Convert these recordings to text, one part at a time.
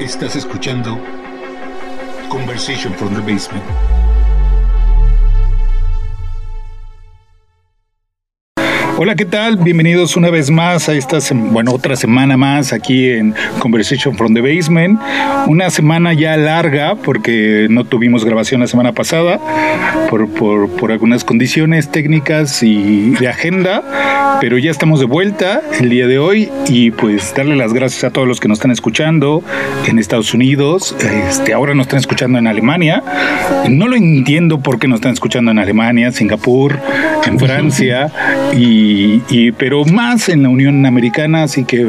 Estás escuchando Conversation from the Basement. Hola, ¿qué tal? Bienvenidos una vez más a esta, bueno, otra semana más aquí en Conversation from the Basement. Una semana ya larga porque no tuvimos grabación la semana pasada por, por, por algunas condiciones técnicas y de agenda, pero ya estamos de vuelta el día de hoy y pues darle las gracias a todos los que nos están escuchando en Estados Unidos, este, ahora nos están escuchando en Alemania. No lo entiendo por qué nos están escuchando en Alemania, Singapur, en Francia y y, pero más en la Unión Americana, así que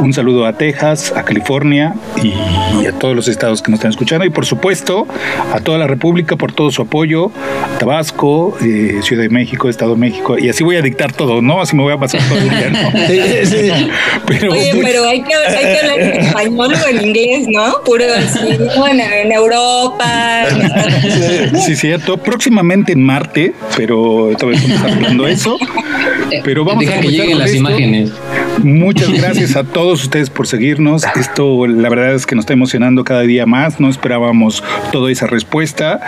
un saludo a Texas, a California y, a todos los estados que nos están escuchando y por supuesto a toda la República por todo su apoyo, Tabasco, eh, Ciudad de México, Estado de México y así voy a dictar todo, ¿no? Así me voy a pasar todo el día, ¿no? Pero, Oye, pero hay que, hay que hablar en español o en inglés, ¿no? Puro así, bueno, en Europa. Sí, cierto. Próximamente en Marte, pero todavía estamos hablando eso. Pero vamos a que lleguen las imágenes. Muchas gracias a todos ustedes por seguirnos. Esto, la verdad es que nos está emocionando cada día más. No esperábamos toda esa respuesta.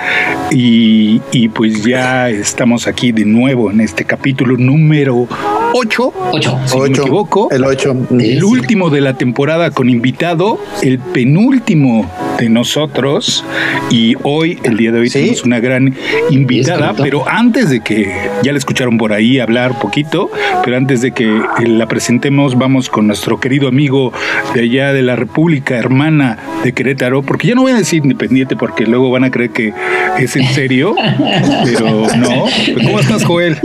Y, y pues ya estamos aquí de nuevo en este capítulo número 8. 8. Si no me equivoco. El 8. El último de la temporada con invitado. El penúltimo de nosotros. Y hoy, el día de hoy, tenemos una gran invitada. Pero antes de que ya la escucharon por ahí hablar poquito, pero antes de que la presentemos, vamos con nuestro querido amigo de allá de la República Hermana de Querétaro, porque ya no voy a decir independiente porque luego van a creer que es en serio, pero no. ¿Cómo estás, Joel?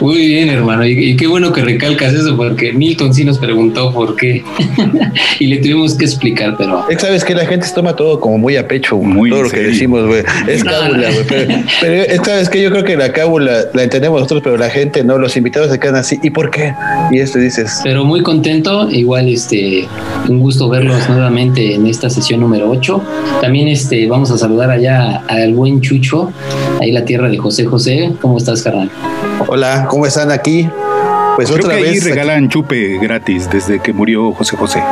Muy bien, hermano, y, qué bueno que recalcas eso, porque Milton sí nos preguntó por qué, y le tuvimos que explicar, pero... Sabes que la gente se toma todo como muy a pecho, muy todo lo que decimos, güey. Es cábula, güey. Pero, pero sabes que yo creo que la cábula la entendemos nosotros, pero la gente no, los invitados se quedan así, ¿y por qué? Y esto dices... Pero muy contento, igual este, un gusto verlos nuevamente en esta sesión número 8. También este, vamos a saludar allá al buen Chucho, ahí la tierra de José José. ¿Cómo estás, carnal? Hola, ¿cómo están aquí? Pues otra que vez. Ahí regalan chupe gratis desde que murió José José.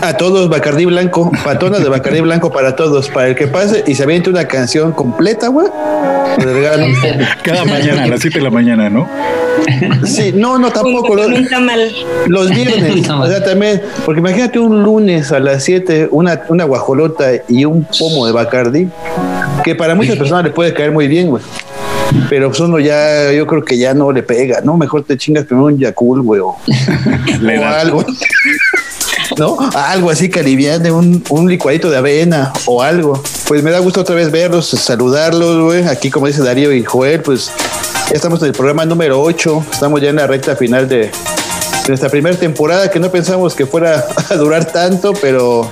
A todos, Bacardí Blanco, patonas de Bacardí Blanco para todos, para el que pase y se aviente una canción completa, güey. Cada mañana, a las 7 de la mañana, ¿no? Sí, no, no, tampoco. Los, los viernes, o sea, también, porque imagínate un lunes a las 7, una, una guajolota y un pomo de Bacardi, que para muchas personas le puede caer muy bien, güey. Pero pues uno ya, yo creo que ya no le pega, ¿no? Mejor te chingas primero un Yakul, güey, o, o algo. ¿no? Algo así que aliviane, un, un licuadito de avena o algo. Pues me da gusto otra vez verlos, saludarlos, güey. Aquí, como dice Darío y Joel, pues estamos en el programa número 8. Estamos ya en la recta final de, nuestra primera temporada que no pensamos que fuera a durar tanto, pero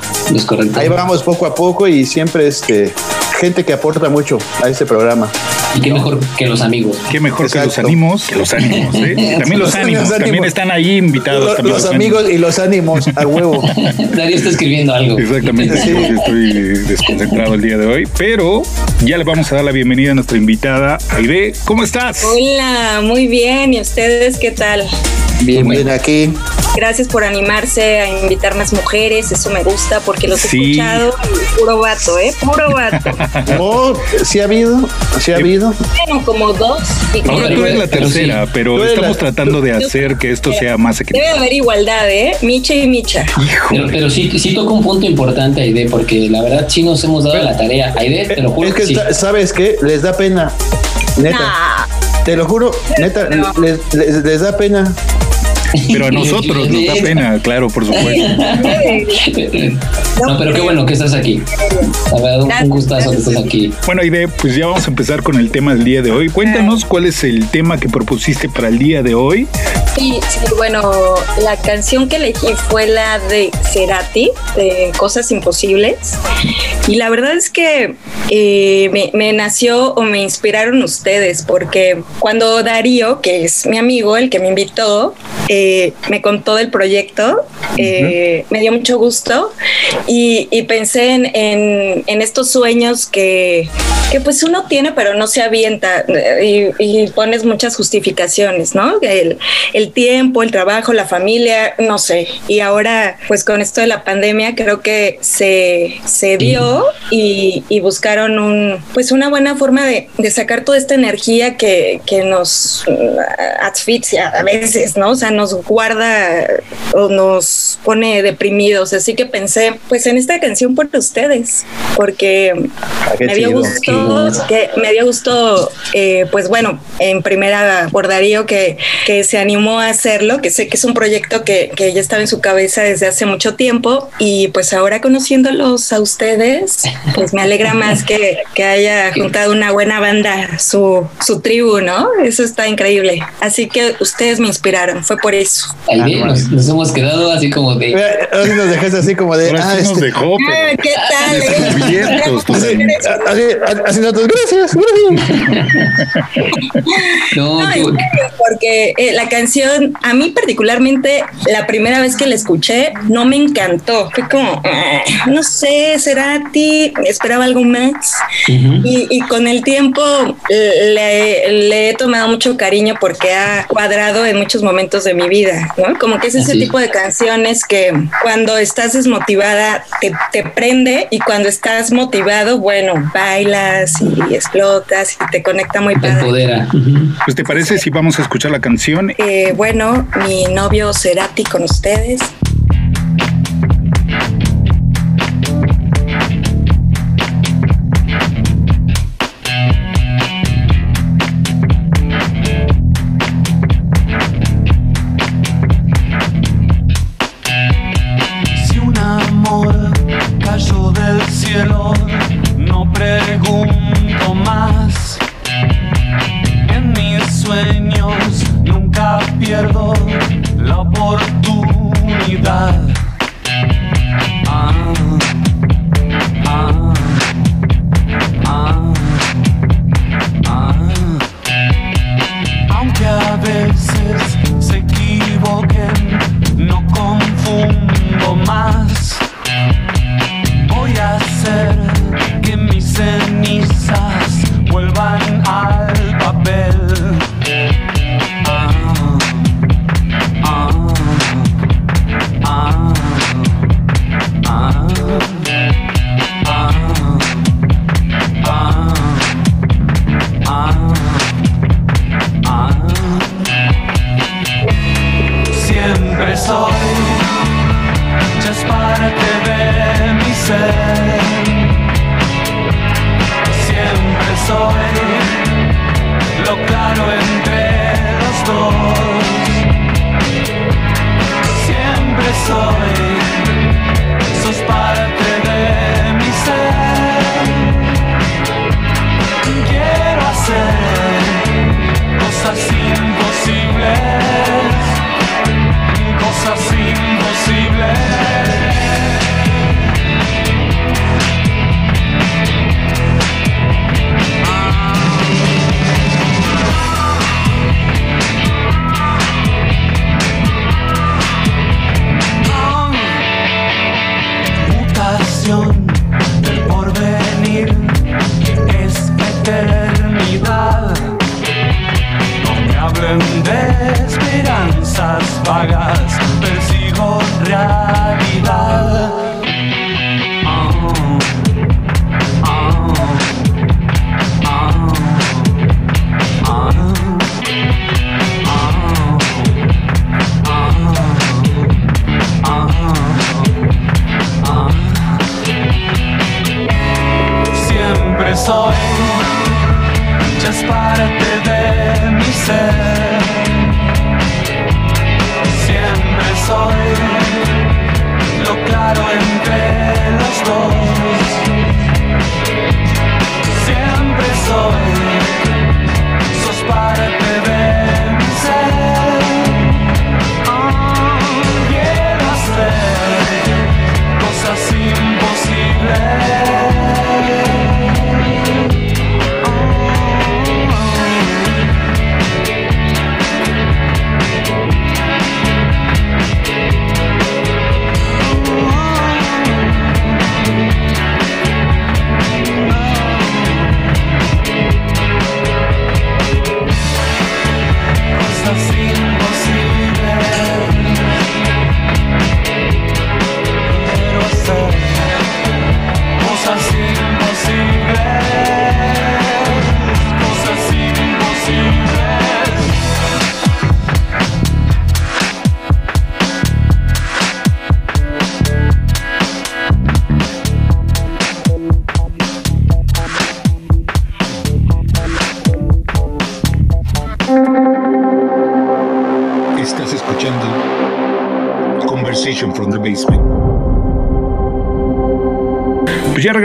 ahí vamos poco a poco y siempre este gente que aporta mucho a este programa. Y qué mejor que los amigos. Qué mejor que los ánimos. Que los ánimos, ¿eh? También los, ánimos, también están ahí invitados. Los, amigos y los ánimos, a huevo. Nadie está escribiendo algo. Exactamente, sí. estoy desconcentrado el día de hoy, pero ya le vamos a dar la bienvenida a nuestra invitada, Aide. ¿Cómo estás? Hola, muy bien. ¿Y ustedes qué tal? Bien, bien aquí. Gracias por animarse a invitar más mujeres, eso me gusta porque los he escuchado puro vato, ¿eh? Puro vato. No, sí ha habido, sí ha habido. Bueno, como dos. Ahora tú eres la tercera, pero estamos tratando de hacer que esto sea más equilibrado. Debe haber igualdad, ¿eh? Micha y Micha. Pero, pero, sí, sí toca un punto importante, Aide, porque la verdad sí nos hemos dado la tarea. Aide, te lo juro. Es que, ¿sabes qué? Les da pena. Neta. Te lo juro, neta, les, les da pena. Pero a nosotros nos da pena, claro, por supuesto. No, pero qué bueno que estás aquí. La verdad, un gustazo que estés aquí. Bueno, Aide, pues ya vamos a empezar con el tema del día de hoy. Cuéntanos cuál es el tema que propusiste para el día de hoy. Sí, sí, bueno, la canción que elegí fue la de Cerati, de Cosas Imposibles. Y la verdad es que eh, me, me, nació o me inspiraron ustedes, porque cuando Darío, que es mi amigo, el que me invitó, eh, me contó del proyecto, eh, me dio mucho gusto y, pensé en, estos sueños que, pues uno tiene pero no se avienta y, pones muchas justificaciones, ¿no? El, el, tiempo, el trabajo, la familia, no sé. Y ahora pues con esto de la pandemia creo que se, se dio y, buscaron un, pues una buena forma de, sacar toda esta energía que, que nos asfixia a veces, ¿no? O sea, nos guarda o nos pone deprimidos. Así que pensé, pues en esta canción por ustedes, porque me dio gusto, que me dio gusto, eh, pues bueno, en primera por Darío que, que se animó a hacerlo, que sé que es un proyecto que, que ya estaba en su cabeza desde hace mucho tiempo y pues ahora conociéndolos a ustedes, pues me alegra más que, que haya juntado una buena banda, su, su tribu, ¿no? Eso está increíble. Así que ustedes me inspiraron, fue por eso. Ahí nos, hemos quedado así como de. Ahora nos dejaste así como de. Ah, este, dejó, ah, ¿Qué tal? Haciendo tus gracias. no, porque eh, la canción, a mí particularmente, la primera vez que la escuché, no me encantó. Fue como, ah, no sé, será a ti, esperaba algo más. y, y, con el tiempo le, le he tomado mucho cariño porque ha cuadrado en muchos momentos de mi vida, ¿no? Como que es ese tipo de canciones que cuando estás desmotivada te, te, prende y cuando estás motivado, bueno, bailas y explotas y te conecta muy padre. Te empodera. Pues te parece si vamos a escuchar la canción. Eh, bueno, mi novio Cerati con ustedes.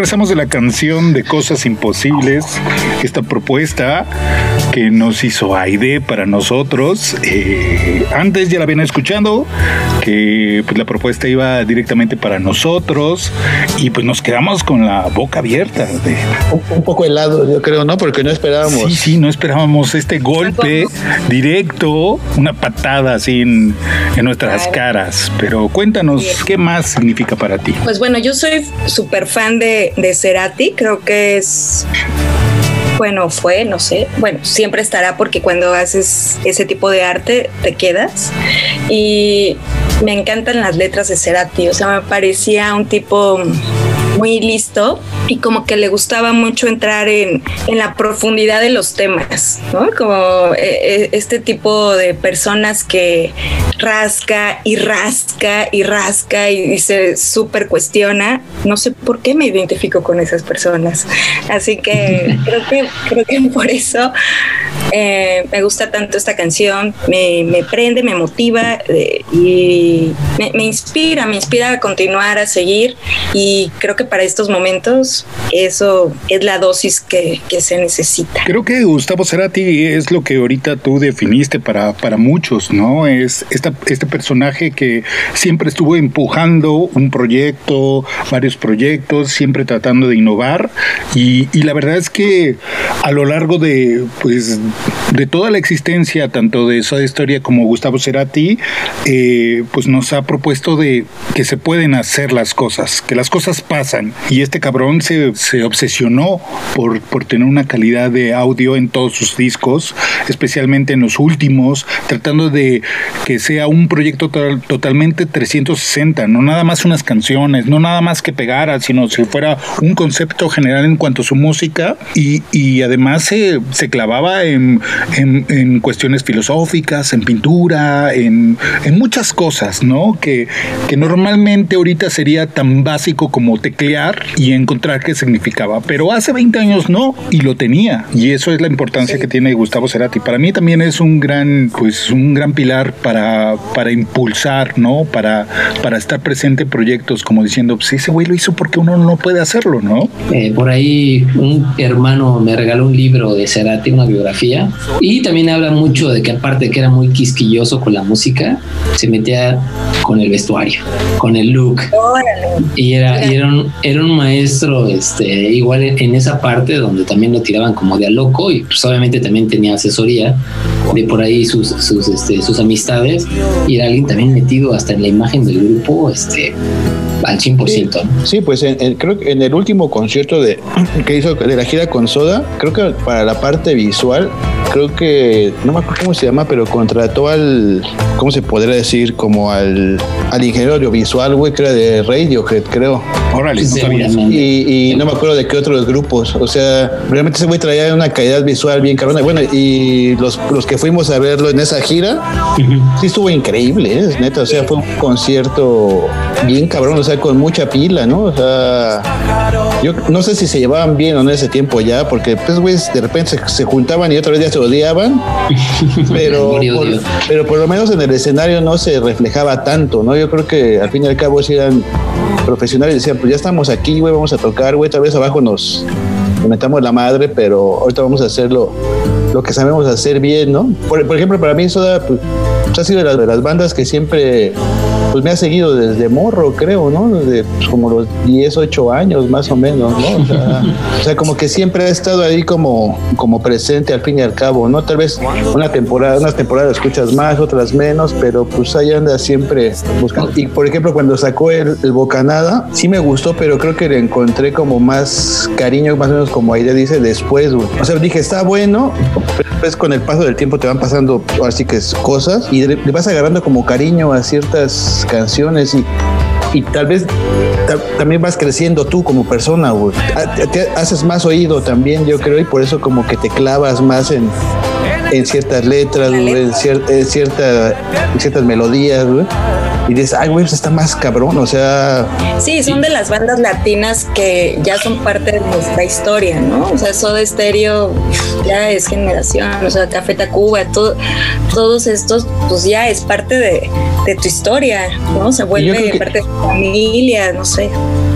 Regresamos de la canción de Cosas Imposibles, esta propuesta que nos hizo Aide para nosotros. Eh, antes ya la habían escuchado, que pues, la propuesta iba directamente para nosotros y pues nos quedamos con la boca abierta. De... Un, poco helado, yo creo, ¿no? Porque no esperábamos. Sí, sí, no esperábamos este golpe directo, una patada así en, nuestras caras. Pero cuéntanos, ¿qué más significa para ti? Pues bueno, yo soy súper fan de, de Cerati, creo que es bueno, fue, no sé, bueno, siempre estará porque cuando haces ese tipo de arte te quedas. Y me encantan las letras de Cerati, o sea, me parecía un tipo muy listo y como que le gustaba mucho entrar en, en la profundidad de los temas, ¿no? Como eh, eh, este tipo de personas que rasca y rasca y rasca y, se súper cuestiona. No sé por qué me identifico con esas personas. Así que creo que, creo que por eso eh, me gusta tanto esta canción, me, me prende, me motiva y me, me inspira, me inspira a continuar, a seguir y creo que para estos momentos eso es la dosis que, se necesita. Creo que Gustavo Cerati es lo que ahorita tú definiste para, para muchos, ¿no? Es esta, este personaje que siempre estuvo empujando un proyecto, varios proyectos, siempre tratando de innovar y, la verdad es que a lo largo de, pues, de toda la existencia, tanto de esa historia como Gustavo Cerati, eh, pues nos ha propuesto de que se pueden hacer las cosas, que las cosas pasan y este cabrón se, se obsesionó por, por tener una calidad de audio en todos sus discos, especialmente en los últimos, tratando de que sea un proyecto totalmente 360, no nada más unas canciones, no nada más que pegara, sino si fuera un concepto general en cuanto a su música. Y, y además se, se clavaba en, en, en, cuestiones filosóficas, en pintura, en, en muchas cosas, ¿no? Que, que normalmente ahorita sería tan básico como te y encontrar qué significaba. Pero hace 20 años no, y lo tenía. Y eso es la importancia que tiene Gustavo Cerati. Para mí también es un gran, pues, un gran pilar para, para impulsar, ¿no? Para, para estar presente en proyectos como diciendo, pues ese güey lo hizo porque uno no puede hacerlo, ¿no? Eh, por ahí un hermano me regaló un libro de Cerati, una biografía, y también habla mucho de que aparte de que era muy quisquilloso con la música, se metía con el vestuario, con el look. Y era, y era un, era un maestro este, igual en esa parte donde también lo tiraban como de a loco y pues obviamente también tenía asesoría de por ahí sus, sus, este, sus amistades y era alguien también metido hasta en la imagen del grupo este, al 100%. Sí, pues creo que en el último concierto de, que hizo de la gira con Soda, creo que para la parte visual, creo que, no me acuerdo cómo se llama, pero contrató al, ¿cómo se podría decir? Como al, al ingeniero audiovisual, güey, que era de Radiohead, creo. Órale, no Y, no me acuerdo de qué otros grupos. O sea, realmente ese güey traía una calidad visual bien cabrona. Bueno, y los, los que fuimos a verlo en esa gira, sí estuvo increíble, ¿eh? neta. O sea, fue un concierto bien cabrón, o sea, con mucha pila, ¿no? O sea, yo no sé si se llevaban bien o no ese tiempo ya, porque pues, güey, de repente se, juntaban y otra vez ya se odiaban. pero, por, pero por lo menos en el escenario no se reflejaba tanto, ¿no? Yo creo que al fin y al cabo sí eran profesionales decían, pues ya estamos aquí, güey, vamos a tocar, güey, tal vez abajo nos, metamos la madre, pero ahorita vamos a hacerlo lo que sabemos hacer bien, ¿no? Por, ejemplo, para mí Soda pues, ha sido de las, de las bandas que siempre pues me ha seguido desde morro, creo, ¿no? Desde pues, como los 10, 8 años más o menos, ¿no? O sea, como que siempre ha estado ahí como, como presente al fin y al cabo, ¿no? Tal vez una temporada, unas temporadas escuchas más, otras menos, pero pues ahí anda siempre buscando. Y por ejemplo, cuando sacó el, el Bocanada, sí me gustó, pero creo que le encontré como más cariño, más o menos como ella dice, después, O sea, dije, está bueno, pero después con el paso del tiempo te van pasando, así que es cosas, y le vas agarrando como cariño a ciertas canciones y, y tal vez también vas creciendo tú como persona, haces más oído también, yo creo, y por eso como que te clavas más en, en ciertas letras, en, cierta, ciertas melodías, y dices, ay, güey, pues está más cabrón, o sea. Sí, son de las bandas latinas que ya son parte de nuestra historia, ¿no? O sea, Soda Stereo ya es generación, o sea, Café Tacuba, todo, todos estos, pues ya es parte de, tu historia, ¿no? Se vuelve parte de tu familia, no sé.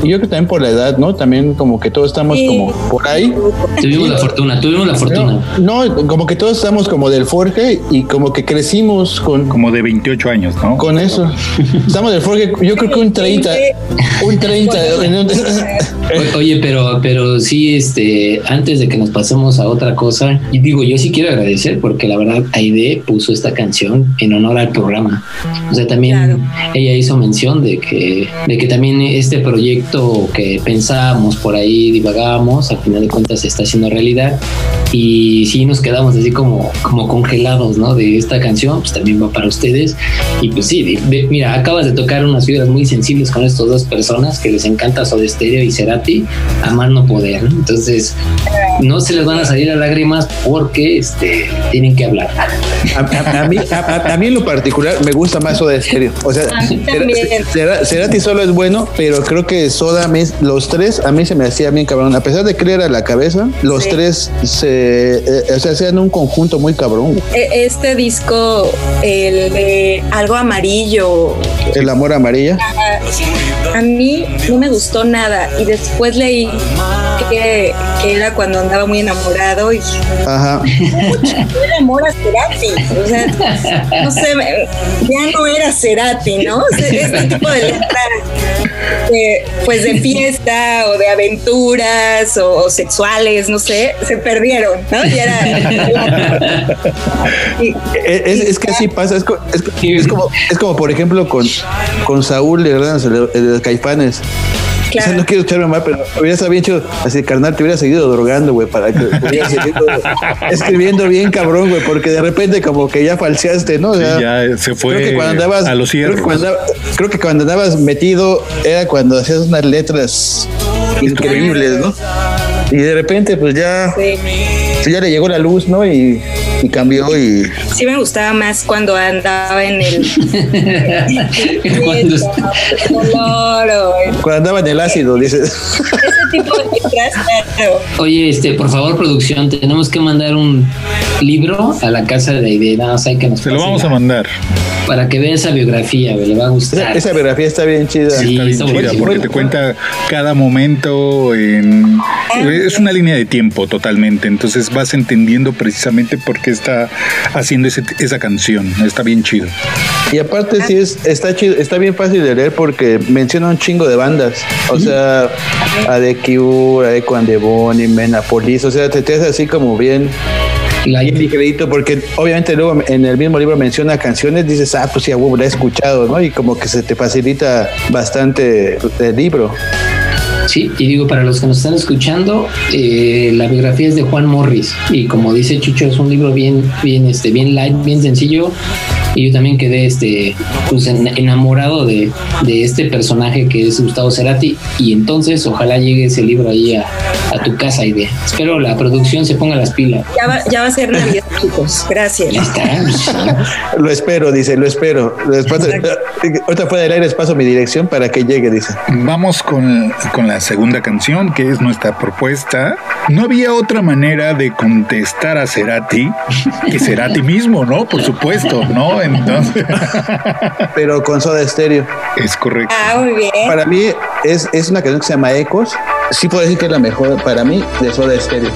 Y yo creo que también por la edad, ¿no? También como que todos estamos como por ahí. Tuvimos la fortuna, tuvimos la fortuna. No, como que todos estamos como del Forge y como que crecimos con... Como de 28 años, ¿no? Con eso. Estamos del Forge, yo creo que un 30. Un 30. Oye, pero, pero sí, este, antes de que nos pasemos a otra cosa, y digo, yo sí quiero agradecer porque la verdad Aide puso esta canción en honor al programa. O sea, también ella hizo mención de que, de que también este proyecto que pensábamos por ahí, divagábamos, al final de cuentas se está haciendo realidad. Y sí nos quedamos así como, como congelados, ¿no? De esta canción, pues también va para ustedes. Y pues sí, mira, acabas de tocar unas fibras muy sensibles con estas dos personas que les encanta Soda Stereo y Cerati, a más no poder. Entonces, no se les van a salir a lágrimas porque este, tienen que hablar. A, mí, a, mí, en lo particular me gusta más Soda Stereo. O sea, Cerati solo es bueno, pero creo que Soda, los tres, a mí se me hacía bien cabrón. A pesar de creer a la cabeza, los tres se, eh, o sea, hacían un conjunto muy cabrón. E, este disco, el de algo amarillo. El amor amarilla. A, mí no me gustó nada y después leí que, que era cuando andaba muy enamorado y Ajá. amor a Cerati. O sea, no sé, ya no era Cerati, ¿no? Este tipo de letra pues de fiesta o de aventuras o, sexuales, no sé, se perdieron, ¿no? es, que así pasa, es, como, es como por ejemplo con, con Saúl de de Caifanes no quiero echarme mal, pero hubiera bien chido. Así, carnal, te hubiera seguido drogando, güey, para que hubieras seguido escribiendo bien cabrón, güey, porque de repente como que ya falseaste, ¿no? ya se fue creo que cuando andabas, a los creo que, cuando, creo que cuando andabas metido era cuando hacías unas letras increíbles, ¿no? Y de repente, pues ya, pues ya le llegó la luz, ¿no? Y, y, cambió y... Sí me gustaba más cuando andaba en el... cuando, cuando andaba en el ácido, dices. Ese tipo de Oye, este, por favor, producción, tenemos que mandar un libro a la casa de idea, hay que nos Se lo vamos a mandar. Para que vea esa biografía, le va a gustar. Esa, biografía está bien chida. Sí, está bien chida, porque te cuenta cada momento en... Es una línea de tiempo totalmente, entonces vas entendiendo precisamente por qué está haciendo esa canción. Está bien chido. Y aparte sí es, está chido, está bien fácil de leer porque menciona un chingo de bandas. O sea, a The Cure, a Echo and the Bonnie, Menapolis, o sea, te, te hace así como bien bien ligerito, porque obviamente luego en el mismo libro menciona canciones, dices, ah, pues sí, huevo, la he escuchado, ¿no? Y como que se te facilita bastante el libro. Sí, y digo, para los que nos están escuchando, eh, la biografía es de Juan Morris, y como dice Chucho, es un libro bien, bien, este, bien light, bien sencillo, y yo también quedé este, pues, enamorado de, este personaje que es Gustavo Cerati y entonces ojalá llegue ese libro ahí a, tu casa y de espero la producción se ponga las pilas. Ya va, ya va a ser Navidad, chicos. Gracias. lo espero, dice, lo espero. Después, ahorita fuera del aire paso mi dirección para que llegue, dice. Vamos con, con la segunda canción, que es nuestra propuesta. No había otra manera de contestar a Cerati que Cerati mismo, ¿no? Por supuesto, ¿no? Pero con Soda Stereo. Es correcto. Ah, muy bien. Para mí es, es una canción que se llama Ecos. Sí puedo decir que es la mejor para mí de Soda Stereo.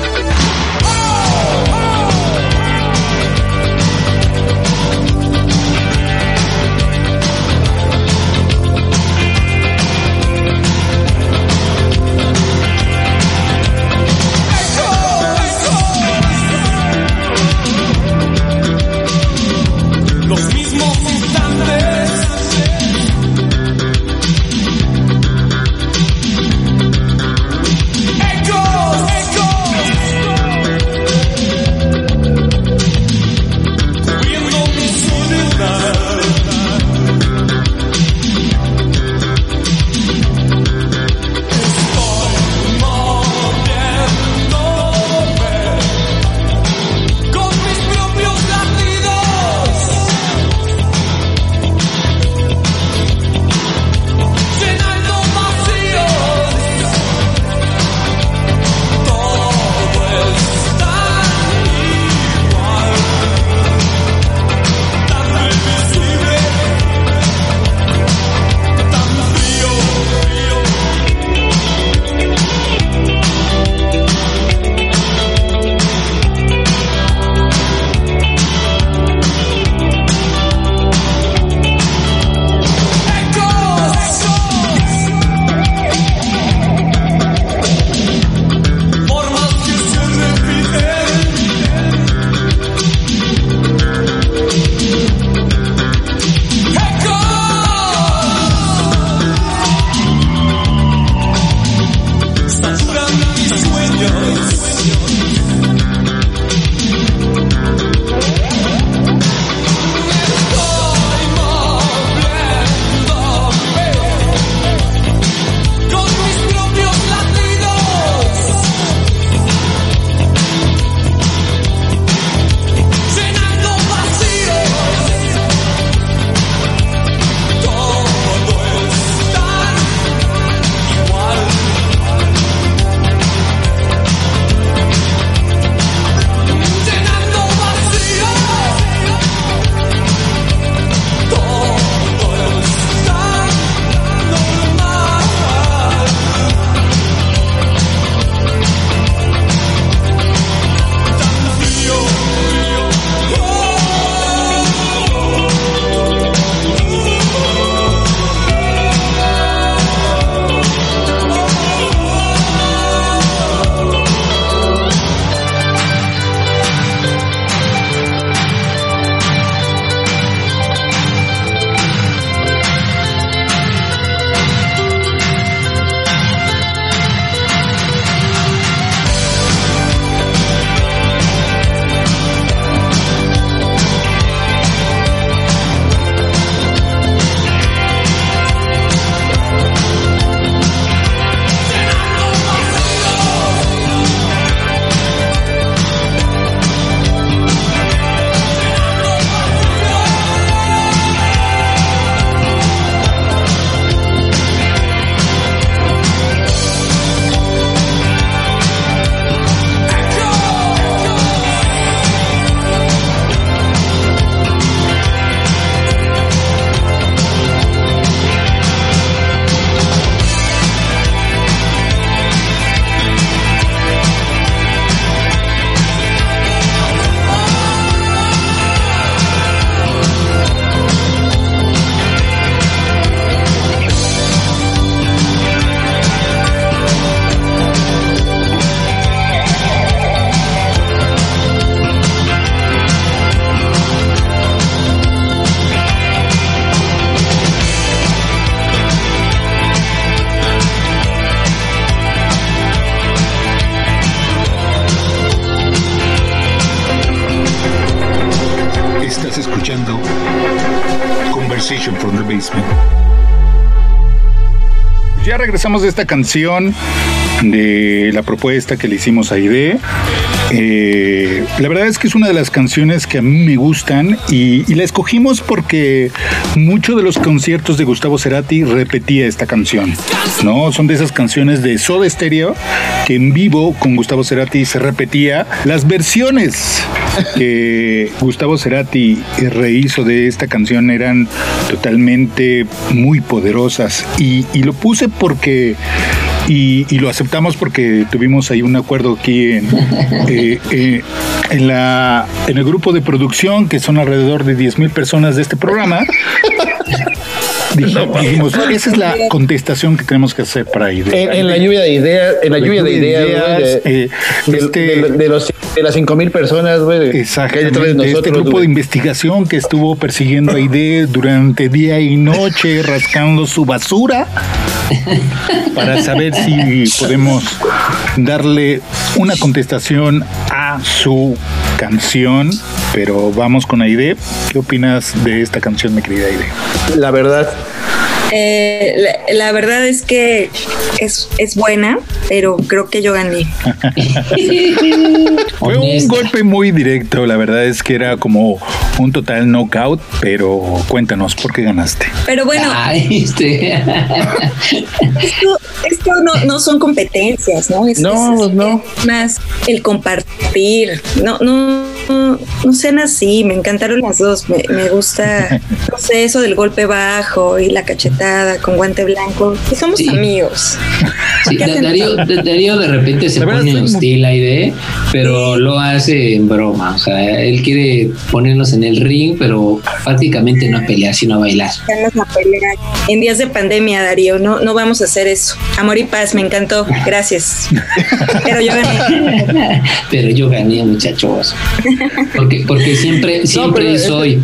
De esta canción de la propuesta que le hicimos a Ide. Eh, la verdad es que es una de las canciones que a mí me gustan y, la escogimos porque muchos de los conciertos de Gustavo Cerati repetía esta canción, ¿no? Son de esas canciones de Soda Stereo que en vivo con Gustavo Cerati se repetía las versiones que Gustavo Cerati rehizo de esta canción eran totalmente muy poderosas y, y lo puse porque y, lo aceptamos porque tuvimos ahí un acuerdo aquí en, eh, eh, en, la, en el grupo de producción, que son alrededor de 10 mil personas de este programa. dijimos, esa es la contestación que tenemos que hacer para ir. En, la lluvia de ideas, en la, lluvia, de ideas, de, este, los, de, las cinco mil personas, güey. Exactamente. De este grupo de investigación que estuvo persiguiendo a ID durante día y noche, rascando su basura para saber si podemos darle una contestación a su canción. Pero vamos con Aide. ¿Qué opinas de esta canción, mi querida Aide? La verdad, eh, la, verdad es que es, es buena, pero creo que yo gané. Fue un golpe muy directo, la verdad es que era como un total knockout, pero cuéntanos, ¿por qué ganaste? Pero bueno, este. esto, no, no, son competencias, ¿no? no, no. más el compartir, no, no, no, sean así, me encantaron las dos, me, me gusta, no sé, eso del golpe bajo y la cachetada con guante blanco. somos amigos. Darío, de repente se pone hostil la idea, pero lo hace en broma. O sea, él quiere ponernos en el ring, pero prácticamente no a pelear, sino a bailar. En días de pandemia, Darío, no, no vamos a hacer eso. Amor y paz, me encantó. Gracias. pero yo gané. pero yo gané, muchachos. Porque, porque siempre, siempre soy.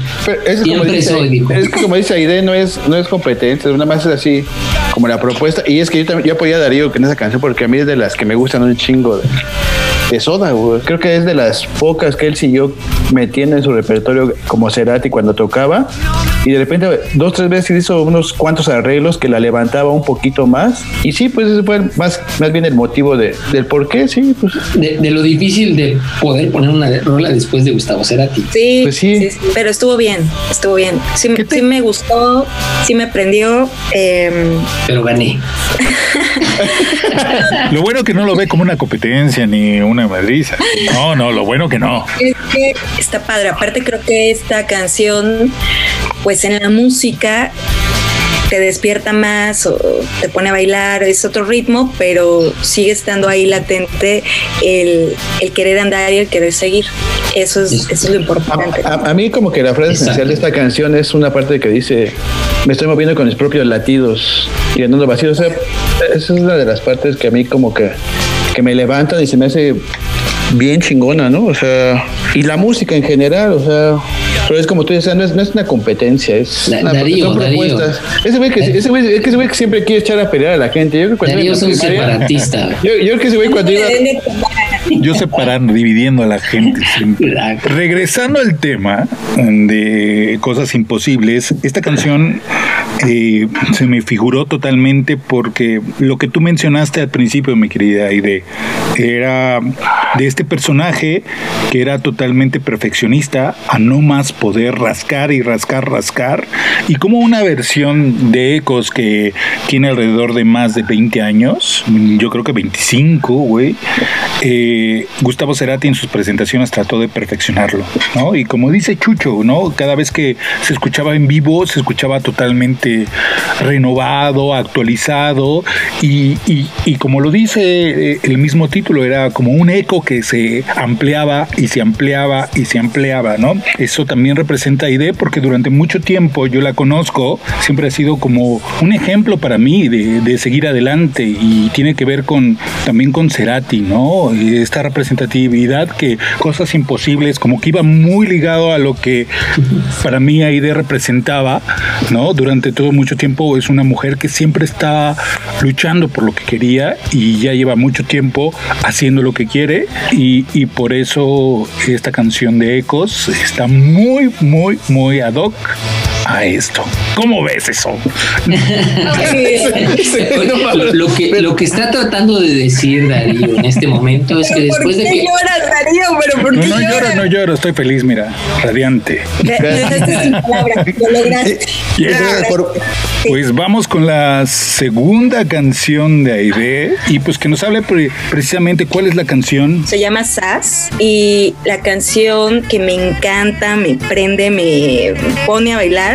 siempre soy, Es que como dice Aide, no es, no es competencia una más así como la propuesta. Y es que yo, yo apoyé a Darío en esa canción porque a mí es de las que me gustan un chingo de Soda, Creo que es de las pocas que él siguió metiendo en su repertorio como Cerati cuando tocaba. Y de repente, dos, tres veces hizo unos cuantos arreglos que la levantaba un poquito más. Y sí, pues ese fue más, más bien el motivo de, del por qué, sí. Pues. De, lo difícil de poder poner una rola después de Gustavo Cerati. Sí, pues sí. pero estuvo bien, estuvo bien. Sí, sí me gustó, sí me prendió. Em, pero gané. lo bueno que no lo ve como una competencia ni una madriza. No, no, lo bueno que no. Es que está padre. Aparte creo que esta canción, pues en la música te despierta más o te pone a bailar, es otro ritmo, pero sigue estando ahí latente el, querer andar y el querer seguir. Eso es, eso es lo importante. A, mí como que la frase esencial de esta canción es una parte que dice, me estoy moviendo con mis propios latidos y andando vacío. O sea, esa es una de las partes que a mí como que, que me levantan y se me hace bien chingona, ¿no? O sea, y la música en general, o sea, pero es como tú dices, no es, no es una competencia, es una, Darío, propuestas. Ese güey que, ese güey, ese güey que siempre quiere echar a pelear a la gente. Yo creo Darío es un separatista. Yo, yo creo que ese güey cuando iba... Yo separar, dividiendo a la gente siempre. Regresando al tema de cosas imposibles, esta canción eh, se me figuró totalmente porque lo que tú mencionaste al principio, mi querida Aide, era de este personaje que era totalmente perfeccionista a no más poder rascar y rascar, rascar, y como una versión de Ecos que tiene alrededor de más de 20 años, yo creo que 25, güey, eh, Gustavo Cerati en sus presentaciones trató de perfeccionarlo, ¿no? Y como dice Chucho, ¿no? Cada vez que se escuchaba en vivo, se escuchaba totalmente renovado, actualizado, y, y como lo dice eh, el mismo título, era como un eco que se ampliaba y se ampliaba y se ampliaba, ¿no? Eso también representa ID porque durante mucho tiempo yo la conozco, siempre ha sido como un ejemplo para mí de, seguir adelante y tiene que ver con también con Cerati, ¿no? Esta representatividad que cosas imposibles, como que iba muy ligado a lo que para mí ID representaba, ¿no? Durante todo mucho tiempo es una mujer que siempre está luchando por lo que quería y ya lleva mucho tiempo haciendo lo que quiere y, y por eso esta canción de Ecos está muy, muy, muy ad hoc a esto. ¿Cómo ves eso? lo, que, lo que está tratando de decir Darío en este momento es que después de que. lloras, Darío? ¿Pero por qué no, no lloro, no lloro, estoy feliz, mira, radiante. Pues vamos con la segunda canción de Aide y pues que nos hable precisamente cuál es la canción. Se llama Sass y la canción que me encanta, me prende, me pone a bailar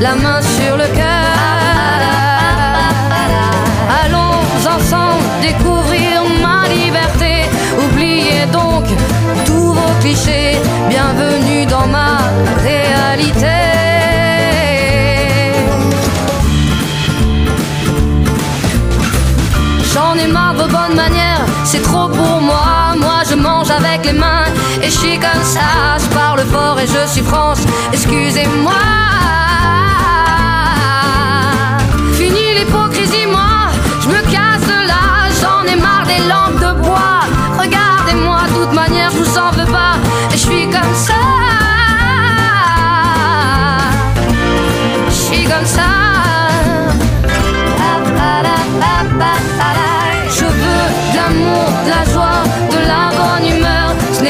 la main sur le cœur. Allons ensemble découvrir ma liberté. Oubliez donc tous vos clichés. Bienvenue dans ma réalité. J'en ai marre de vos bonnes manières, c'est trop pour moi je mange avec les mains et je suis comme ça. Je parle fort et je suis France, excusez-moi.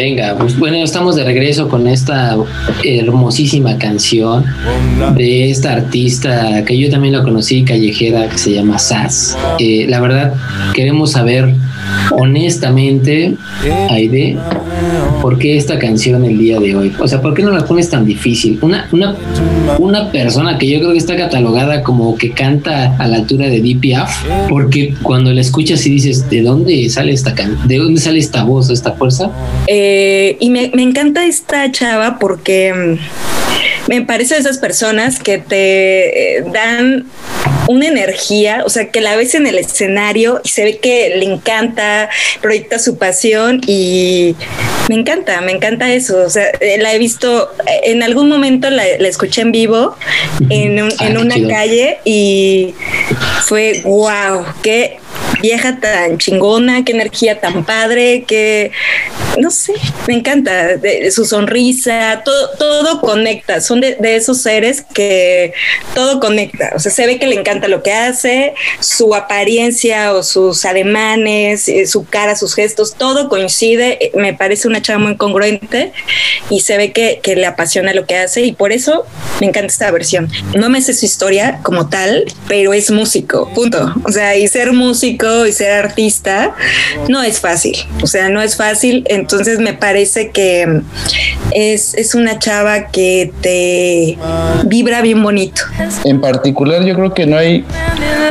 Venga, pues bueno, estamos de regreso con esta hermosísima canción de esta artista que yo también la conocí, callejera, que se llama Sass. Eh, la verdad, queremos saber honestamente, Aide, ¿por qué esta canción el día de hoy? O sea, ¿por qué no la pones tan difícil? Una, una, una persona que yo creo que está catalogada como que canta a la altura de DPF, porque cuando la escuchas y dices, ¿de dónde sale esta ¿De dónde sale esta voz, esta fuerza? Eh, y me, me encanta esta chava porque mm, me parece de esas personas que te eh, dan una energía, o sea, que la ves en el escenario y se ve que le encanta, proyecta su pasión y me encanta, me encanta eso. O sea, eh, la he visto, eh, en algún momento la, escuché en vivo en, en ah, una calle y fue wow, qué vieja tan chingona, qué energía tan padre, que no sé, me encanta de, su sonrisa, todo, todo conecta, son de, esos seres que todo conecta, o sea, se ve que le encanta lo que hace, su apariencia o sus ademanes, eh, su cara, sus gestos, todo coincide, eh, me parece una chava muy congruente y se ve que, que le apasiona lo que hace y por eso me encanta esta versión. No me sé su historia como tal, pero es músico, punto. O sea, y ser músico y ser artista no es fácil, o sea, no es fácil, entonces me parece que es, es una chava que te vibra bien bonito. En particular, yo creo que no hay,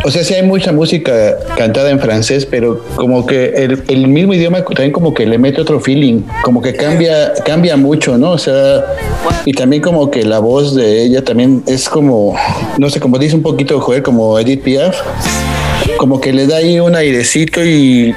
o sea, sí hay mucha música cantada en francés, pero como que el, mismo idioma también como que le mete otro feeling, como que cambia, cambia mucho, ¿no? O sea, y también como que la voz de ella también es como, no sé, como dice un poquito Joel, como Edith Piaf, como que le da ahí un airecito y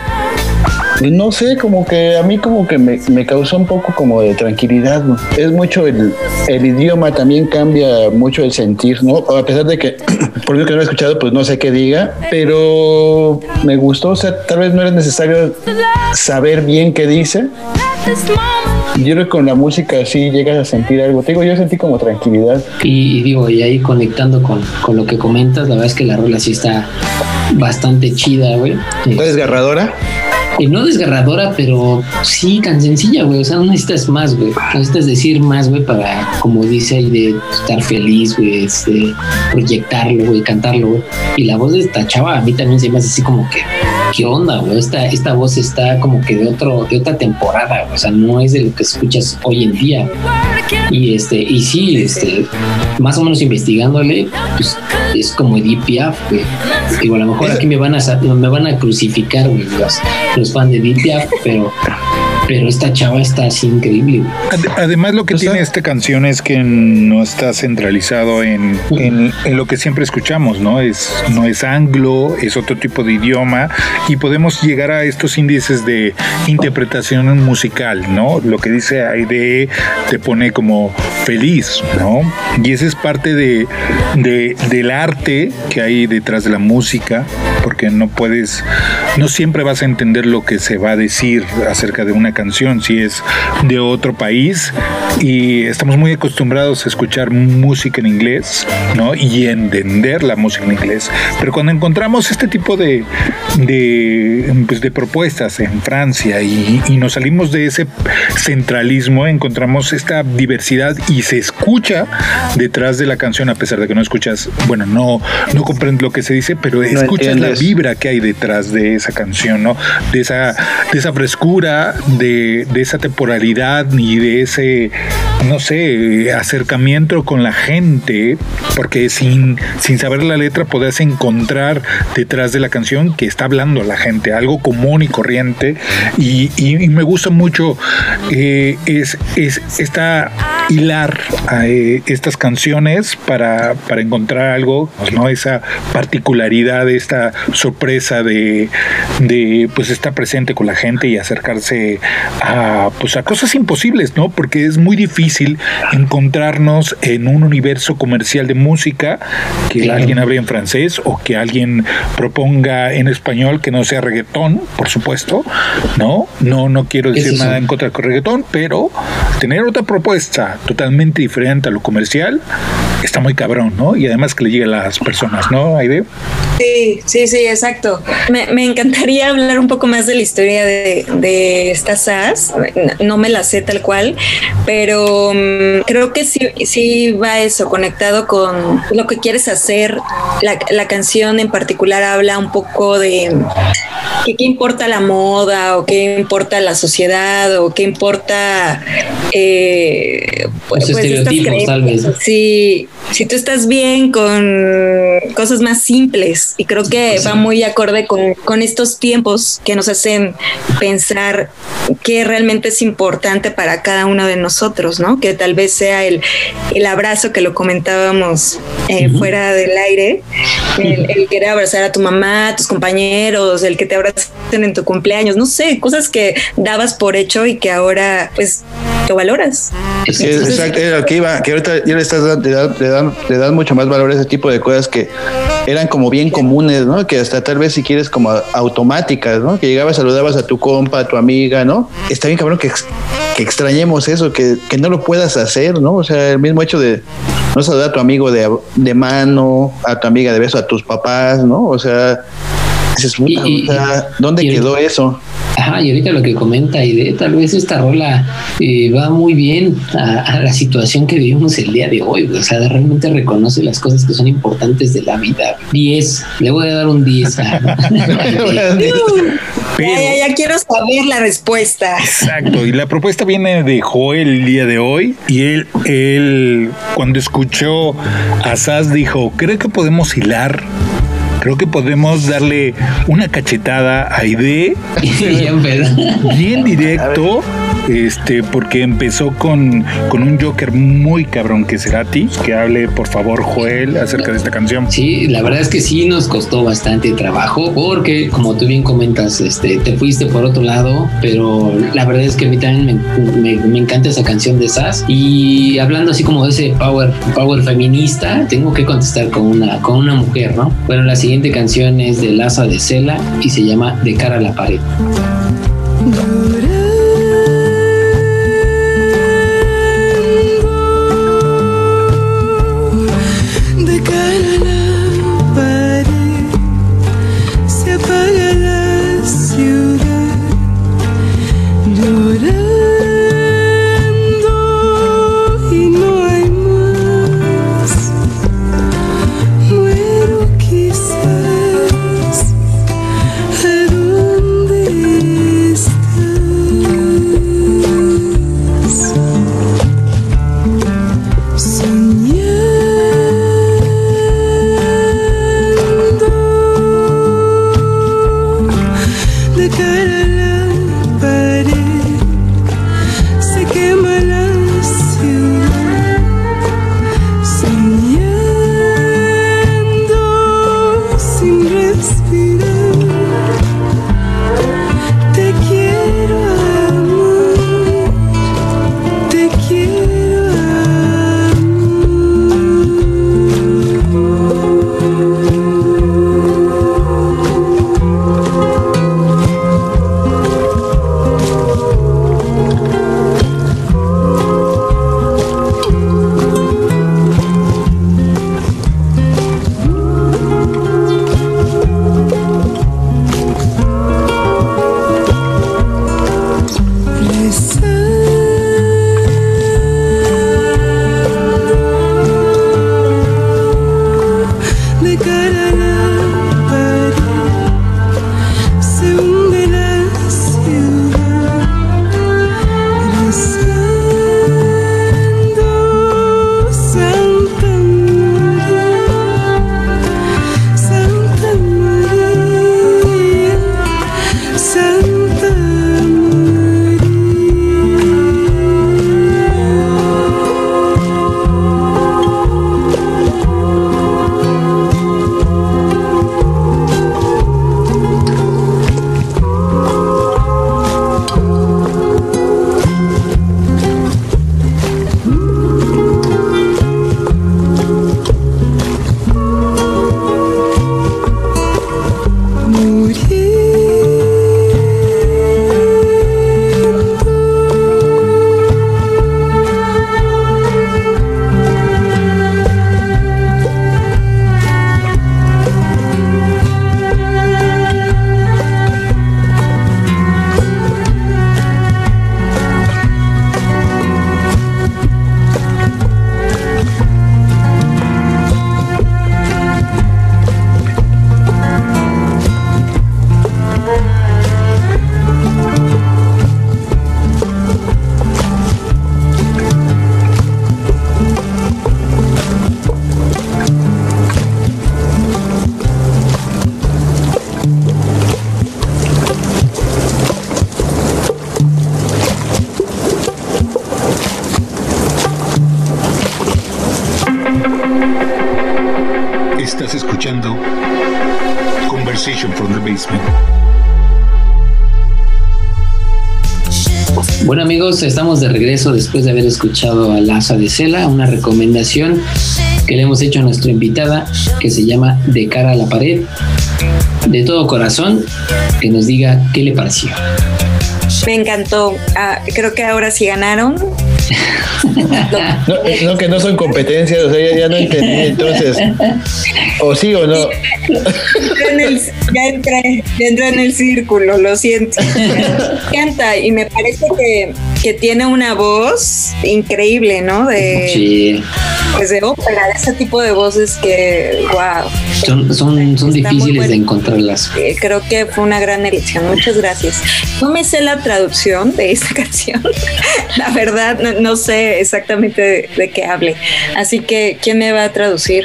no sé, como que a mí como que me, me causó un poco como de tranquilidad. Es mucho el, el, idioma también cambia mucho el sentir, ¿no? A pesar de que, por lo que no he escuchado, pues no sé qué diga, pero me gustó, o sea, tal vez no era necesario saber bien qué dice. Yo creo que con la música sí llegas a sentir algo. Te digo, yo sentí como tranquilidad. Y, digo, y ahí conectando con, con, lo que comentas, la verdad es que la rola sí está bastante chida, güey. ¿Está desgarradora? Y no desgarradora, pero sí tan sencilla, güey. O sea, no necesitas más, güey. necesitas decir más, güey, para, como dice ahí, de estar feliz, güey, este, proyectarlo, güey, cantarlo, güey. Y la voz de esta chava a mí también se me hace así como que, ¿qué onda, güey? Esta, esta voz está como que de otro, de otra temporada, O sea, no es de lo que escuchas hoy en día. Y este, y sí, este, más o menos investigándole, pues es como Edith Piaf, güey. Digo, a lo mejor aquí me van a me van a crucificar, güey, los, fans de Edith Piaf, pero pero esta chava está así increíble. Además, lo que tiene esta canción es que no está centralizado en, en, lo que siempre escuchamos, ¿no? Es, no es anglo, es otro tipo de idioma y podemos llegar a estos índices de interpretación musical, ¿no? Lo que dice Aide te pone como feliz, ¿no? Y esa es parte de, de, del arte que hay detrás de la música, porque no puedes, no siempre vas a entender lo que se va a decir acerca de una canción si es de otro país y estamos muy acostumbrados a escuchar música en inglés, ¿no? Y entender la música en inglés. Pero cuando encontramos este tipo de, de, pues de propuestas en Francia y, y nos salimos de ese centralismo, encontramos esta diversidad y se escucha detrás de la canción a pesar de que no escuchas, bueno, no, no comprendes lo que se dice, pero escuchas la vibra que hay detrás de esa canción, ¿no? De esa, de esa frescura, de, esa temporalidad ni de ese, no sé, acercamiento con la gente, porque sin, sin saber la letra podés encontrar detrás de la canción que está hablando la gente, algo común y corriente, y, y, me gusta mucho eh, es, es esta hilar eh, estas canciones para, para encontrar algo, ¿no? Esa particularidad, esta sorpresa de, de pues estar presente con la gente y acercarse a, pues a cosas imposibles, ¿no? Porque es muy difícil encontrarnos en un universo comercial de música que alguien hable en francés o que alguien proponga en español que no sea reggaetón, por supuesto, ¿no? No, no quiero decir nada en contra del reggaetón, pero tener otra propuesta totalmente diferente a lo comercial está muy cabrón, ¿no? Y además que le llegue a las personas, ¿no, Aide? Sí, sí, sí, exacto. Me, me encantaría hablar un poco más de la historia de, de esta SAS. No me la sé tal cual, pero um, creo que sí, sí va eso, conectado con lo que quieres hacer. La, la canción en particular habla un poco de que qué importa la moda o qué importa la sociedad o qué importa eh, pues, pues estereotipos tal vez. Sí, si tú estás bien con cosas más simples y creo que va muy acorde con, con estos tiempos que nos hacen pensar qué realmente es importante para cada uno de nosotros, ¿no? Que tal vez sea el, el abrazo que lo comentábamos eh, fuera del aire, el, el, querer abrazar a tu mamá, a tus compañeros, el que te abracen en tu cumpleaños, no sé, cosas que dabas por hecho y que ahora pues que valoras. exacto, era lo que iba, que ahorita ya le estás le das, mucho más valor a ese tipo de cosas que eran como bien comunes, ¿no? Que hasta tal vez si quieres como automáticas, ¿no? Que llegabas, saludabas a tu compa, a tu amiga, ¿no? Está bien cabrón que, que extrañemos eso, que, que no lo puedas hacer, ¿no? O sea, el mismo hecho de no saludar a tu amigo de, de mano, a tu amiga de beso, a tus papás, ¿no? O sea, ¿dónde quedó eso? Ajá, y ahorita lo que comenta y de tal vez esta rola eh, va muy bien a, la situación que vivimos el día de hoy. O sea, realmente reconoce las cosas que son importantes de la vida. 10, le voy a dar un 10. ya, ya, quiero saber la respuesta. Exacto, y la propuesta viene de Joel el día de hoy. Y él, él cuando escuchó a Saz, dijo: Creo que podemos hilar creo que podemos darle una cachetada a Ide. bien directo este, porque empezó con, con un Joker muy cabrón que será ti. Que hable, por favor, Joel, acerca de esta canción. Sí, la verdad es que sí nos costó bastante trabajo, porque como tú bien comentas, este, te fuiste por otro lado, pero la verdad es que a mí también me, encanta esa canción de Sass. Y hablando así como de ese power, power feminista, tengo que contestar con una, con una mujer, ¿no? Bueno, la siguiente canción es de Laza de Cela y se llama De cara a la pared. Amigos? Estamos de regreso después de haber escuchado a Laza de Cela, una recomendación que le hemos hecho a nuestra invitada que se llama De cara a la pared. De todo corazón, que nos diga qué le pareció. Me encantó. Ah, creo que ahora sí ganaron. no, que no son competencias, o sea, ya, no entendí. Entonces, o sí o no. ya, entré, ya entré en el círculo, lo siento. Me encanta y me parece que, que tiene una voz increíble, ¿no? De, sí. Pues de ópera, de ese tipo de voces que, wow. Son, son, son difíciles de encontrarlas. Eh, creo que fue una gran elección. Muchas gracias. No me sé la traducción de esta canción. la verdad, no, sé exactamente de, qué hable. Así que, ¿quién me va a traducir?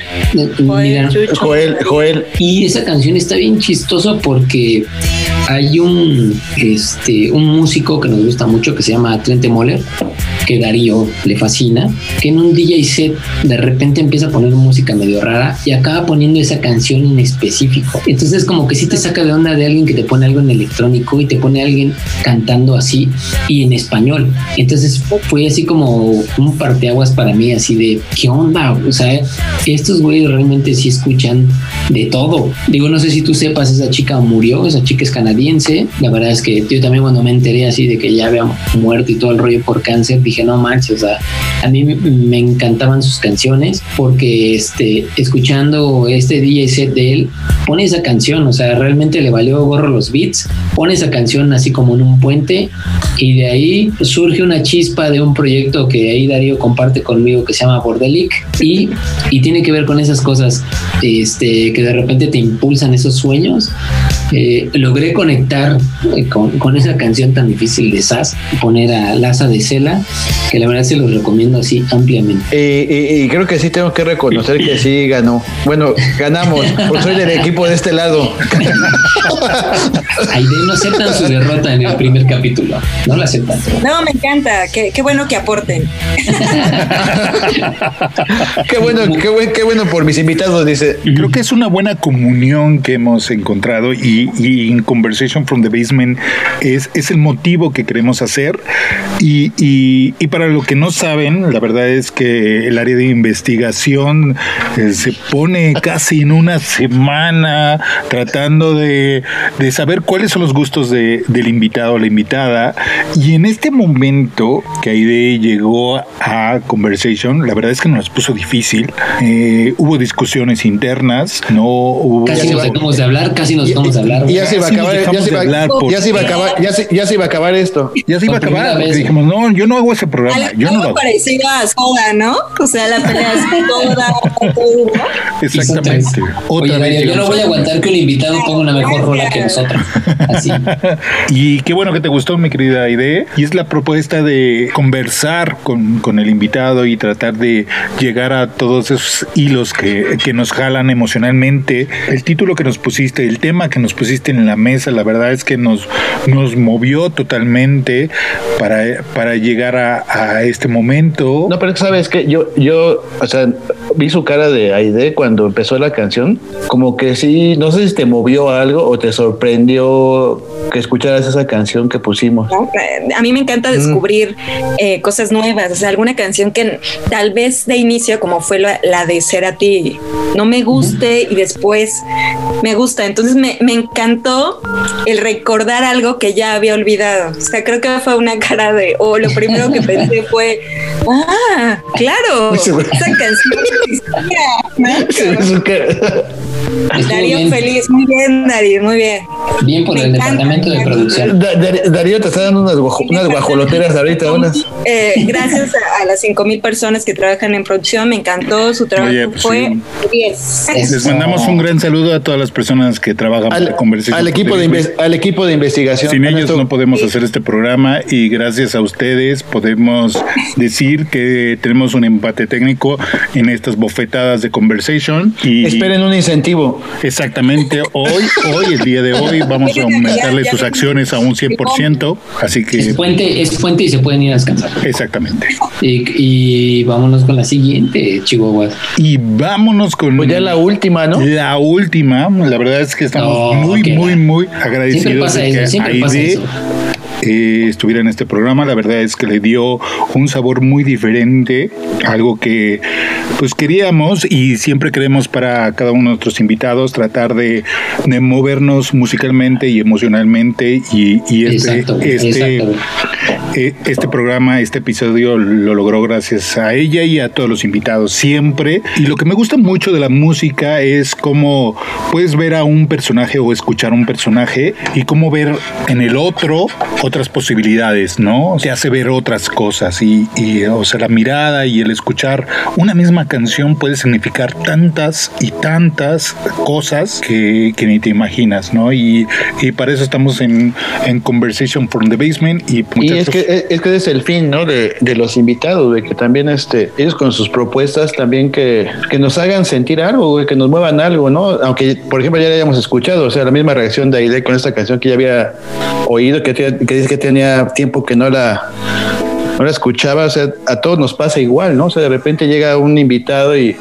Joel, Joel, Y esa canción está bien chistosa porque hay un, este, un músico que nos gusta mucho que se llama Trente Moller, que Darío le fascina, que en un DJ set de repente empieza a poner música medio rara y acaba poniendo esa canción en específico. Entonces como que sí te saca de onda de alguien que te pone algo en electrónico y te pone alguien cantando así y en español. Entonces fue así como un parteaguas para mí, así de, ¿qué onda? O sea, estos güeyes realmente sí escuchan de todo. Digo, no sé si tú sepas, esa chica murió, esa chica es canadiense. La verdad es que yo también cuando me enteré así de que ya había muerto y todo el rollo por cáncer, dije, no manches, o sea, a mí me encantaban sus canciones porque este, escuchando este DJ set de él, pone esa canción, o sea, realmente le valió gorro los beats, pone esa canción así como en un puente y de ahí surge una chispa de un proyecto que ahí Darío comparte conmigo que se llama Bordelic y, y tiene que ver con esas cosas este, que de repente te impulsan esos sueños. Eh, logré conectar eh, con, esa canción tan difícil de Sass, poner a Laza de Cela, que la verdad se los recomiendo así ampliamente. Eh, y creo que sí tengo que reconocer que sí ganó. Bueno, ganamos, porque soy del equipo de este lado. Aide no aceptan su derrota en el primer capítulo, no la aceptan. No, me encanta, qué, bueno que aporten. qué bueno, qué, qué bueno por mis invitados, dice. Creo que es una buena comunión que hemos encontrado y, en Conversation from the Basement es, es el motivo que queremos hacer. Y, y, para lo que no saben, la verdad es que el área de investigación eh, se pone casi en una semana tratando de, de saber cuáles son los gustos de, del invitado o la invitada. Y en este momento que Aide llegó a Conversation, la verdad es que nos puso difícil. Eh, hubo discusiones internas, no hubo... Casi nos dejamos de hablar, casi nos dejamos de hablar. ya se iba a acabar, ya se iba, ya se iba a acabar, ya se, ya se iba a acabar esto. Ya se iba a acabar. dijimos, no, yo no hago ese programa. Yo no lo hago. parecido a Soda, ¿no? O sea, la pelea es toda, Exactamente. Otra Oye, yo no voy a aguantar que un invitado ponga una mejor rola que nosotros. Así. y qué bueno que te gustó, mi querida Aide. Y es la propuesta de conversar con, con el invitado y tratar de llegar a todos esos hilos que, que nos jalan emocionalmente. El título que nos pusiste, el tema que nos pusiste en la mesa, la verdad es que nos, nos movió totalmente para, para llegar a, a este momento. No, pero sabes que yo, yo, o sea, vi su cara de Aide cuando empezó la canción, como que sí, no sé si te movió algo o te sorprendió que escucharas esa canción que pusimos. A mí me encanta descubrir eh, cosas nuevas, o sea, alguna canción que tal vez de inicio, como fue la, de Ser a ti, no me guste y después me gusta. Entonces me, me, encantó el recordar algo que ya había olvidado. O sea, creo que fue una cara de, o oh, lo primero que pensé fue, ah, claro, esa canción Darío feliz, muy bien, Darío, muy bien. Bien por el departamento de producción. Darío te está dando unas, unas guajoloteras ahorita, unas. Eh, gracias a, las 5000 personas que trabajan en producción, me encantó su trabajo. Pues fue 10. Les mandamos un gran saludo a todas las personas que trabajan al, conversación. Al equipo, de al equipo de investigación. Sin ellos no podemos hacer este programa y gracias a ustedes podemos decir que tenemos un empate técnico en estas bofetadas de conversation. Y Esperen un incentivo. Exactamente. Hoy, hoy, el día de hoy, vamos a sus acciones a un 100%. Así que. Es fuente, es fuente y se pueden ir a descansar. Exactamente. Y, vámonos con la siguiente, Chihuahua. Y vámonos con. Pues ya la última, ¿no? La última. La verdad es que estamos muy, muy, muy agradecidos. Siempre pasa eso, siempre pasa eso estuviera en este programa. La verdad es que le dio un sabor muy diferente, algo que pues queríamos y siempre queremos para cada uno de nuestros invitados tratar de, movernos musicalmente y emocionalmente y, este, este, eh, este programa, este episodio lo logró gracias a ella y a todos los invitados siempre. Y lo que me gusta mucho de la música es cómo puedes ver a un personaje o escuchar un personaje y cómo ver en el otro otras posibilidades, ¿no? Te hace ver otras cosas y, o sea, la mirada y el escuchar una misma canción puede significar tantas y tantas cosas que, ni te imaginas, ¿no? Y, para eso estamos en, Conversation from the Basement y, es que es que es el fin, ¿no? De, los invitados, de que también este ellos con sus propuestas también que, que nos hagan sentir algo, que nos muevan algo, ¿no? Aunque por ejemplo ya la hayamos escuchado, o sea, la misma reacción de Aide con esta canción que ya había oído, que, dice que tenía tiempo que no la no la escuchaba, o sea, a todos nos pasa igual, ¿no? O sea, de repente llega un invitado y,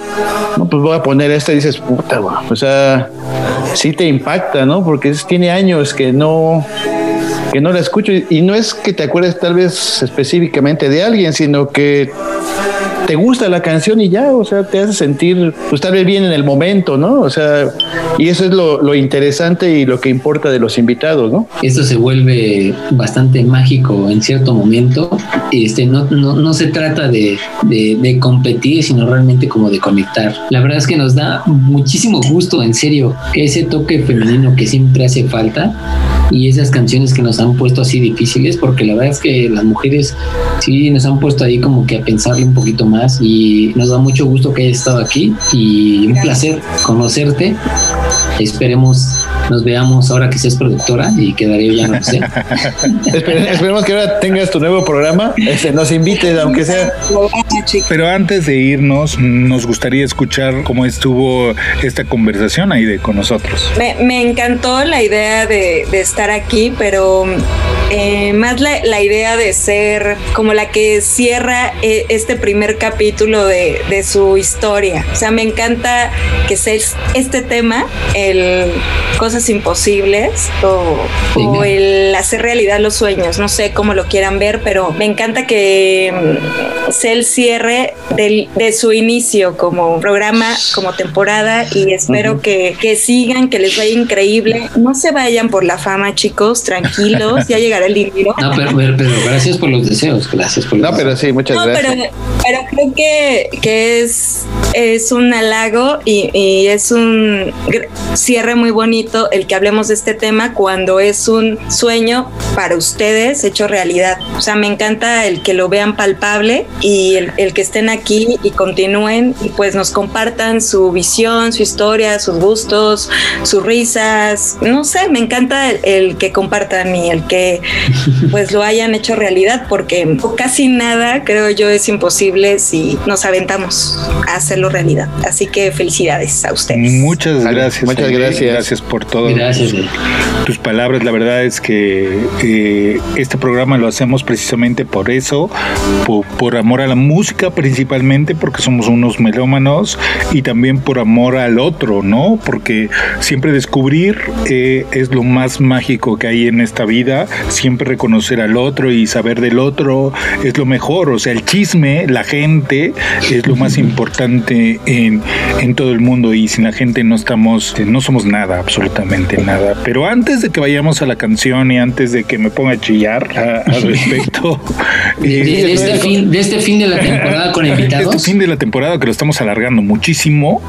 no, pues voy a poner esta y dices, puta, o sea, sí te impacta, ¿no? Porque tiene años que no, que no la escucho y no es que te acuerdes tal vez específicamente de alguien, sino que te gusta la canción y ya, o sea, te hace sentir, pues tal vez bien en el momento, ¿no? O sea, y eso es lo, interesante y lo que importa de los invitados, ¿no? Esto se vuelve bastante mágico en cierto momento. Este, no, no, no se trata de, de, competir, sino realmente como de conectar. La verdad es que nos da muchísimo gusto, en serio, ese toque femenino que siempre hace falta y esas canciones que nos han puesto así difíciles, porque la verdad es que las mujeres sí nos han puesto ahí como que a pensarle un poquito más y nos da mucho gusto que hayas estado aquí y un placer conocerte. Esperemos nos veamos ahora que seas productora y quedaré ya no sé. esperemos que ahora tengas tu nuevo programa, este, nos invites, aunque sea. Pero antes de irnos, nos gustaría escuchar cómo estuvo esta conversación ahí de, con nosotros. Me, encantó la idea de, estar aquí, pero eh, más la, idea de ser como la que cierra eh, este primer capítulo de, de su historia. O sea, me encanta que sea este tema, el cosas imposibles o, el hacer realidad los sueños. No sé cómo lo quieran ver, pero me encanta que mm, sea el cierre de su inicio como programa, como temporada y espero que, sigan, que les vaya increíble. No se vayan por la fama, chicos, tranquilos, ya llegará el dinero. No, pero, gracias por los deseos, gracias por los No, pero sí, muchas gracias. Pero, pero creo que, que es, es un halago y, y es un cierre muy bonito el que hablemos de este tema cuando es un sueño para ustedes hecho realidad. O sea, me encanta el que lo vean palpable y el, que estén aquí y continúen y pues nos compartan su visión, su historia, sus gustos, sus risas. No sé, me encanta el, que compartan y el que pues lo hayan hecho realidad porque casi nada creo yo es imposible si nos aventamos a hacerlo realidad. Así que felicidades a ustedes. Muchas gracias. Muchas gracias. Gracias por todo Gracias. Tus palabras, la verdad es que eh, este programa lo hacemos precisamente por eso, por, amor a la música principalmente, porque somos unos melómanos y también por amor al otro, ¿no? Porque siempre descubrir eh, es lo más mágico que hay en esta vida, siempre reconocer al otro y saber del otro es lo mejor, o sea, el chisme, la gente es lo más importante en, en todo el mundo y sin la gente no estamos, no somos nada absolutamente nada. Pero antes de que vayamos a la canción y antes de que me ponga a chillar al respecto. de, este fin, de, este fin, de la temporada con invitados. Este fin de la temporada que lo estamos alargando muchísimo.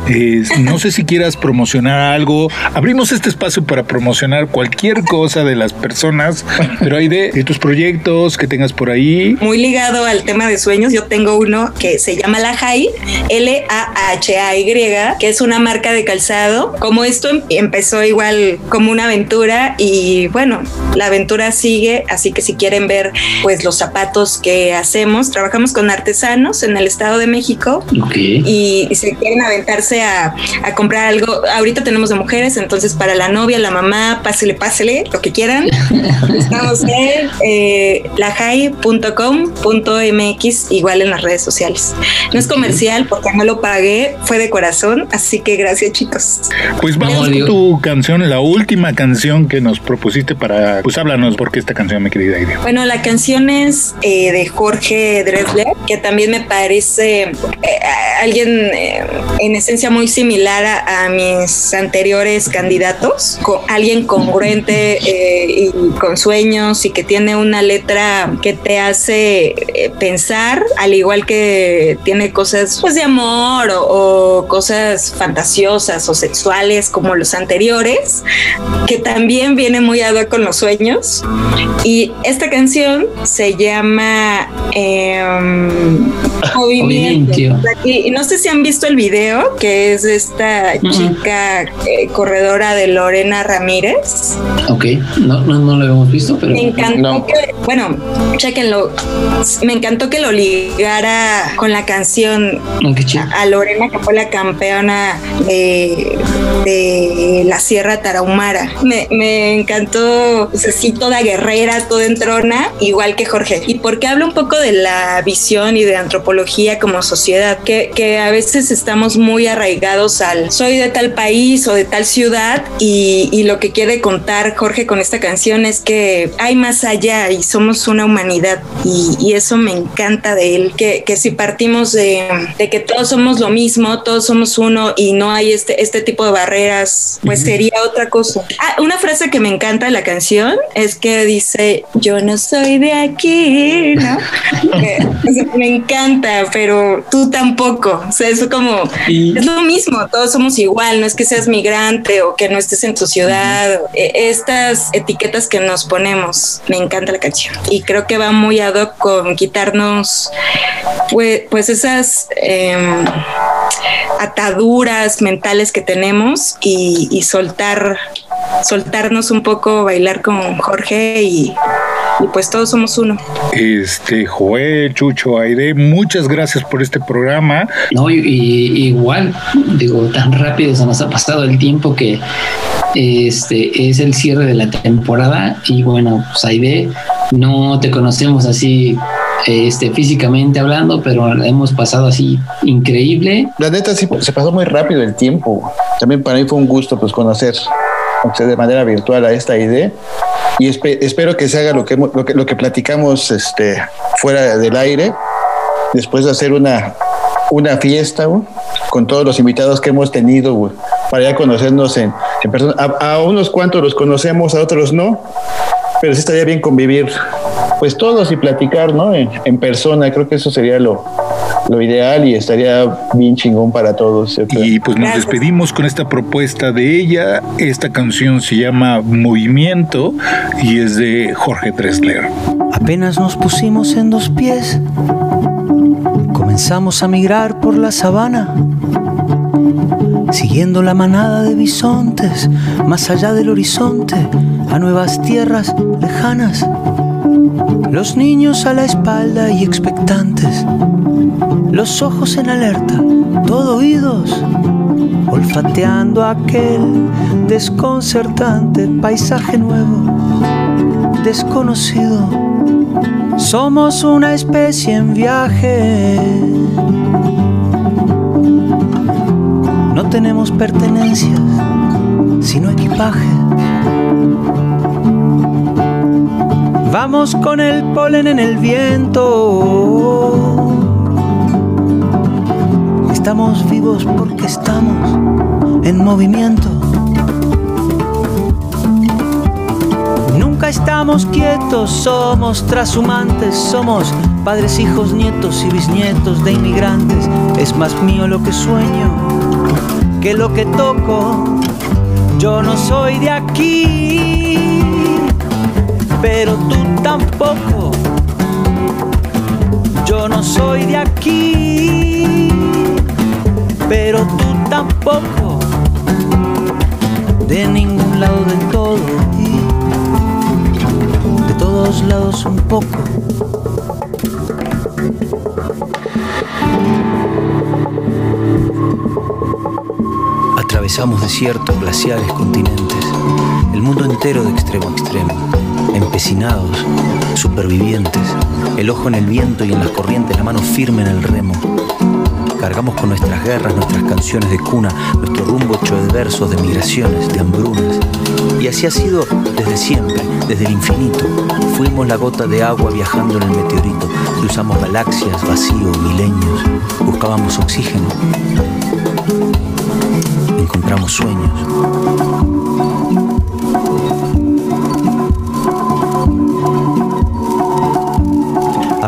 no sé si quieras promocionar algo. Abrimos este espacio para promocionar cualquier cosa de las personas, pero hay de, tus proyectos que tengas por ahí. Muy ligado al tema de sueños, yo tengo uno que se llama La High, L-A-H-A-Y, que es una marca de calzado. Como esto em, empezó igual como una aventura y bueno, la aventura sigue, así que si quieren ver pues los zapatos que hacemos, trabajamos con artesanos en el Estado de México y, si quieren aventarse a, comprar algo, ahorita tenemos de mujeres, entonces para la novia, la mamá, pásele, pásele, lo que quieran. Estamos en eh, lajai.com.mx, igual en las redes sociales. No es comercial porque no lo lo pagué, fue de corazón, así que gracias chicos. Pues vamos con tu canción, la última canción que nos propusiste para, pues háblanos por qué esta canción, mi querida Idea. Bueno, la canción es eh, de Jorge Dresler, que también me parece eh, alguien eh, en esencia muy similar a, mis anteriores candidatos, con, alguien congruente y con sueños y que tiene una letra que te hace pensar, al igual que tiene cosas pues de amor o, cosas fantasiosas o sexuales como los anteriores, que también viene muy a con los sueños. Y esta canción se llama em, Movimiento. Y, no sé si han visto el video, que es esta chica eh, corredora de Lorena Ramírez. Ok, no, no, lo hemos visto, pero... Me encantó que, bueno, chequenlo, me encantó que lo ligara con la canción a, Lorena, que fue la campeona de, la Sierra Tarahumara. Me, me encantó, pues, así toda guerrera, toda entrona, igual que Jorge. Y porque habla un poco de la visión y de antropología como sociedad, que, que a veces estamos muy arraigados al soy de tal país o de tal ciudad y, y lo que quiere contar Jorge con esta canción es que hay más allá y somos una humanidad y, y eso me encanta de él, que, que si partimos de, de, que todos somos lo mismo, todos somos uno y no hay este, este tipo de barreras, pues sería otra cosa. Ah, una frase que me encanta de la canción es que dice, yo no soy de aquí, ¿no? me encanta, pero tú tampoco. O sea, es como, es lo mismo, todos somos igual, no es que seas migrante o que no estés en tu ciudad. E, estas etiquetas que nos ponemos, me encanta la canción. Y creo que va muy ad hoc con quitarnos, pues, pues esas em, ataduras mentales que tenemos y, y soltar soltarnos un poco, bailar con Jorge y, pues todos somos uno. Este, Joel, Chucho, Aide, muchas gracias por este programa. No, y, igual, digo, tan rápido se nos ha pasado el tiempo que este es el cierre de la temporada y bueno, pues Aide, no te conocemos así este, físicamente hablando, pero hemos pasado así increíble. La neta sí, se pasó muy rápido el tiempo. También para mí fue un gusto pues conocer de manera virtual a esta idea y espero que se haga lo que, lo que, lo que platicamos este, fuera del aire, después de hacer una, una fiesta con todos los invitados que hemos tenido para ya conocernos en, en persona. A, unos cuantos los conocemos, a otros no, pero sí estaría bien convivir pues todos y platicar ¿no? en persona, creo que eso sería lo, lo ideal y estaría bien chingón para todos. Y pues nos despedimos con esta propuesta de ella. Esta canción se llama Movimiento y es de Jorge Dressler. Apenas nos pusimos en dos pies, comenzamos a migrar por la sabana, siguiendo la manada de bisontes, más allá del horizonte, a nuevas tierras lejanas. Los niños a la espalda y expectantes los ojos en alerta, todo oídos, olfateando aquel desconcertante paisaje nuevo, desconocido. Somos una especie en viaje. No tenemos pertenencias, sino equipaje. Vamos con el polen en el viento Estamos vivos porque estamos en movimiento. Nunca estamos quietos, somos trashumantes, somos padres, hijos, nietos y bisnietos de inmigrantes. Es más mío lo que sueño que lo que toco. Yo no soy de aquí, pero tú tampoco. Yo no soy de aquí pero tú tampoco, de ningún lado del todo de todos lados un poco. Atravesamos desiertos, glaciares, continentes, el mundo entero de extremo a extremo, empecinados, supervivientes, el ojo en el viento y en las corrientes, la mano firme en el remo Cargamos con nuestras guerras, nuestras canciones de cuna, nuestro rumbo hecho de versos, de migraciones, de hambrunas. Y así ha sido desde siempre, desde el infinito. Fuimos la gota de agua viajando en el meteorito. Cruzamos galaxias, vacío, milenios. Buscábamos oxígeno. Encontramos sueños.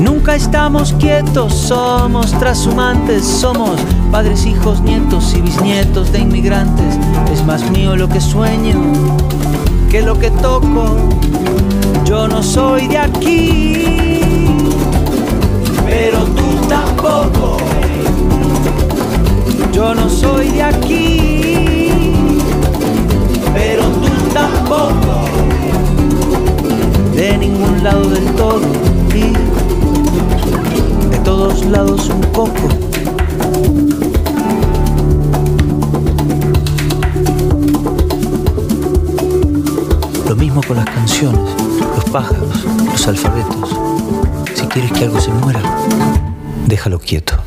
Nunca estamos quietos, somos trashumantes, somos padres, hijos, nietos y bisnietos de inmigrantes. Es más mío lo que sueño que lo que toco. Yo no soy de aquí, pero tú tampoco. Yo no soy de aquí, pero tú tampoco. De ningún lado del todo todos lados un poco. Lo mismo con las canciones, los pájaros, los alfabetos. Si quieres que algo se muera, déjalo quieto.